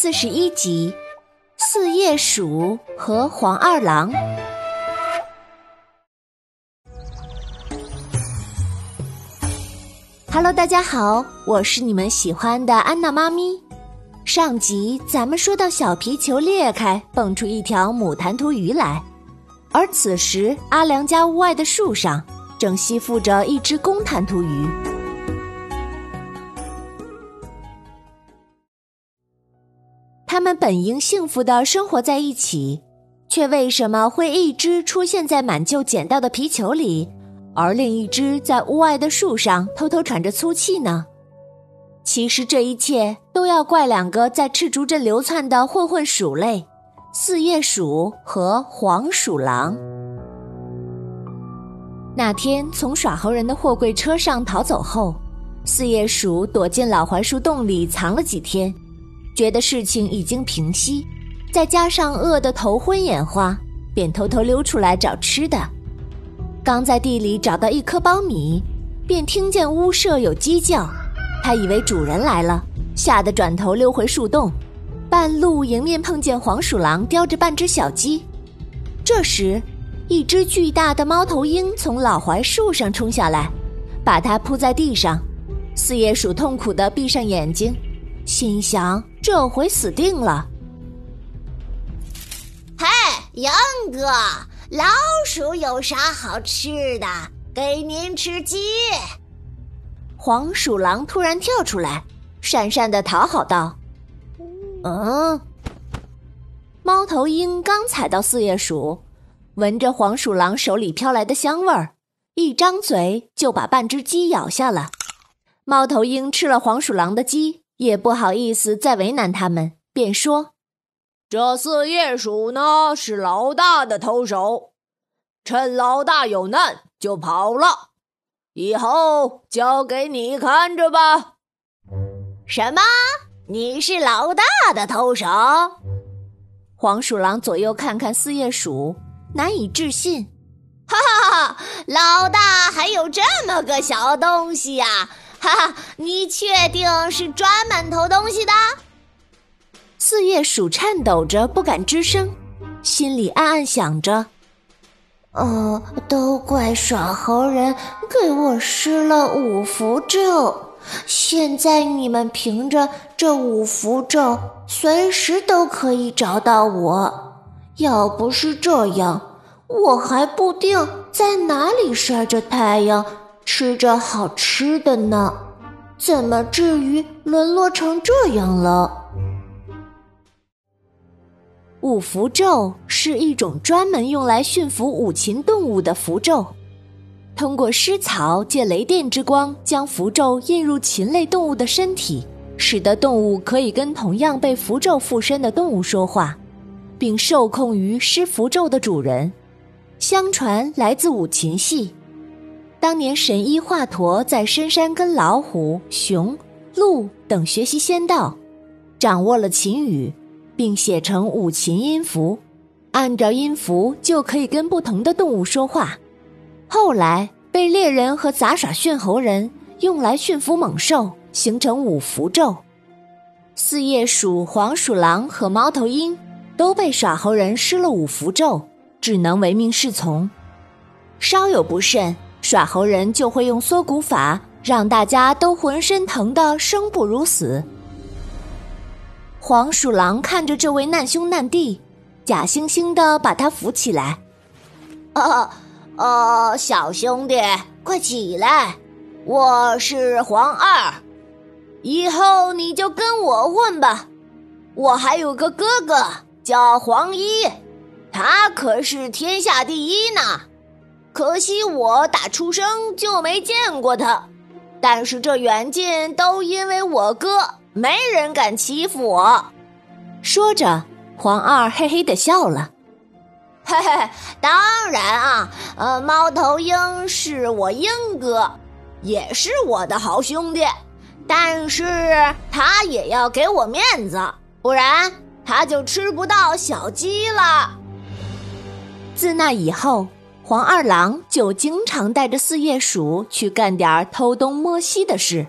四十一集：四叶鼠和黄二郎。Hello，大家好，我是你们喜欢的安娜妈咪。上集咱们说到小皮球裂开，蹦出一条母弹涂鱼来，而此时阿良家屋外的树上正吸附着一只公弹涂鱼。他们本应幸福的生活在一起，却为什么会一只出现在满旧捡到的皮球里，而另一只在屋外的树上偷偷喘着粗气呢？其实这一切都要怪两个在赤竹镇流窜的混混鼠类——四叶鼠和黄鼠狼。那天从耍猴人的货柜车上逃走后，四叶鼠躲进老槐树洞里藏了几天。觉得事情已经平息，再加上饿得头昏眼花，便偷偷溜出来找吃的。刚在地里找到一颗苞米，便听见屋舍有鸡叫，他以为主人来了，吓得转头溜回树洞。半路迎面碰见黄鼠狼叼着半只小鸡，这时，一只巨大的猫头鹰从老槐树上冲下来，把它扑在地上。四叶鼠痛苦地闭上眼睛，心想。这回死定了！嘿，杨哥，老鼠有啥好吃的？给您吃鸡。黄鼠狼突然跳出来，讪讪的讨好道：“嗯。”猫头鹰刚踩到四叶鼠，闻着黄鼠狼手里飘来的香味儿，一张嘴就把半只鸡咬下了。猫头鹰吃了黄鼠狼的鸡。也不好意思再为难他们，便说：“这四叶鼠呢是老大的头手，趁老大有难就跑了，以后交给你看着吧。”什么？你是老大的头手？黄鼠狼左右看看四叶鼠，难以置信：“哈哈哈，老大还有这么个小东西呀！”哈哈，你确定是专门偷东西的？四叶鼠颤抖着不敢吱声，心里暗暗想着：“哦，都怪耍猴人给我施了五符咒，现在你们凭着这五符咒，随时都可以找到我。要不是这样，我还不定在哪里晒着太阳。”吃着好吃的呢，怎么至于沦落成这样了？五符咒是一种专门用来驯服五禽动物的符咒，通过施草借雷电之光，将符咒印入禽类动物的身体，使得动物可以跟同样被符咒附身的动物说话，并受控于施符咒的主人。相传来自五禽系。当年神医华佗在深山跟老虎、熊、鹿等学习仙道，掌握了琴语，并写成五禽音符，按照音符就可以跟不同的动物说话。后来被猎人和杂耍驯猴人用来驯服猛兽，形成五符咒。四叶鼠、黄鼠狼和猫头鹰都被耍猴人施了五符咒，只能唯命是从，稍有不慎。耍猴人就会用缩骨法，让大家都浑身疼得生不如死。黄鼠狼看着这位难兄难弟，假惺惺的把他扶起来。哦哦，小兄弟，快起来！我是黄二，以后你就跟我混吧。我还有个哥哥叫黄一，他可是天下第一呢。可惜我打出生就没见过他，但是这远近都因为我哥，没人敢欺负我。说着，黄二嘿嘿的笑了。嘿嘿，当然啊，呃，猫头鹰是我鹰哥，也是我的好兄弟，但是他也要给我面子，不然他就吃不到小鸡了。自那以后。黄二郎就经常带着四叶鼠去干点偷东摸西的事，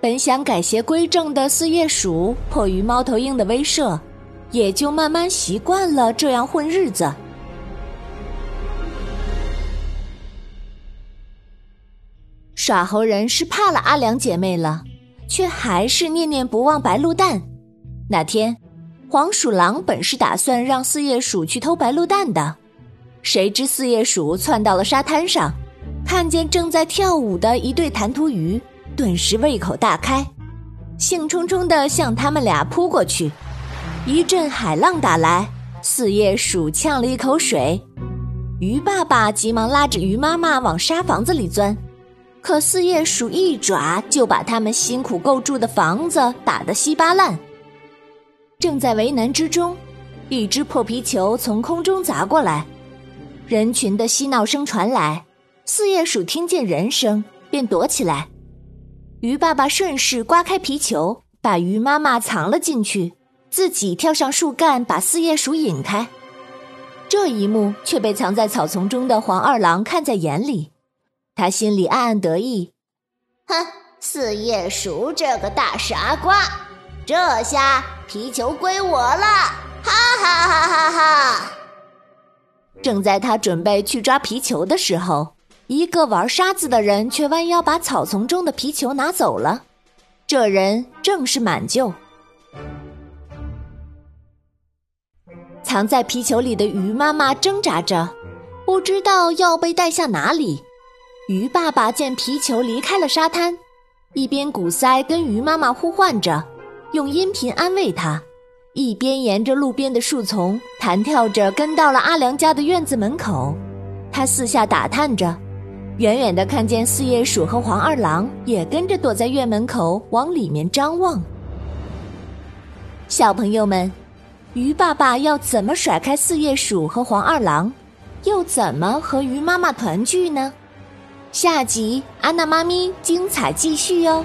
本想改邪归正的四叶鼠，迫于猫头鹰的威慑，也就慢慢习惯了这样混日子。耍猴人是怕了阿良姐妹了，却还是念念不忘白鹿蛋。那天，黄鼠狼本是打算让四叶鼠去偷白鹿蛋的，谁知四叶鼠窜到了沙滩上，看见正在跳舞的一对弹涂鱼，顿时胃口大开，兴冲冲地向他们俩扑过去。一阵海浪打来，四叶鼠呛了一口水，鱼爸爸急忙拉着鱼妈妈往沙房子里钻。可四叶鼠一爪就把他们辛苦构筑的房子打得稀巴烂。正在为难之中，一只破皮球从空中砸过来，人群的嬉闹声传来。四叶鼠听见人声，便躲起来。鱼爸爸顺势刮开皮球，把鱼妈妈藏了进去，自己跳上树干把四叶鼠引开。这一幕却被藏在草丛中的黄二郎看在眼里。他心里暗暗得意，哼，四叶鼠这个大傻瓜，这下皮球归我了，哈哈哈哈哈！正在他准备去抓皮球的时候，一个玩沙子的人却弯腰把草丛中的皮球拿走了。这人正是满舅。藏在皮球里的鱼妈妈挣扎着，不知道要被带向哪里。鱼爸爸见皮球离开了沙滩，一边鼓腮跟鱼妈妈呼唤着，用音频安慰她，一边沿着路边的树丛弹跳着跟到了阿良家的院子门口。他四下打探着，远远的看见四叶鼠和黄二郎也跟着躲在院门口往里面张望。小朋友们，鱼爸爸要怎么甩开四叶鼠和黄二郎，又怎么和鱼妈妈团聚呢？下集安娜妈咪精彩继续哟！